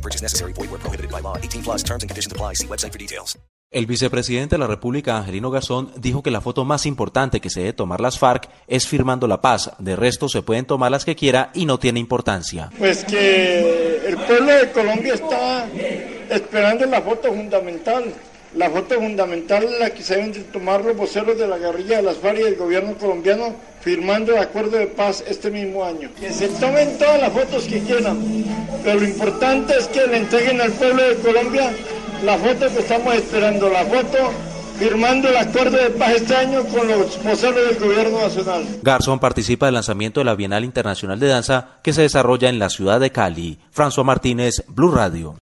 No purchase necessary. Void where prohibited by law. 18 plus terms and conditions apply. See website for details. El vicepresidente de la República, Angelino Garzón, dijo que la foto más importante que se debe tomar las FARC es firmando la paz. De resto se pueden tomar las que quiera y no tiene importancia. Pues que el pueblo de Colombia está esperando la foto fundamental. La foto fundamental es la que se deben de tomar los voceros de la guerrilla de las FARC y del gobierno colombiano firmando el acuerdo de paz este mismo año. Que se tomen todas las fotos que quieran, pero lo importante es que le entreguen al pueblo de Colombia la foto que estamos esperando, la foto firmando el acuerdo de paz este año con los voceros del gobierno nacional. Garzón participa del lanzamiento de la Bienal Internacional de Danza que se desarrolla en la ciudad de Cali. François Martínez, Blue Radio.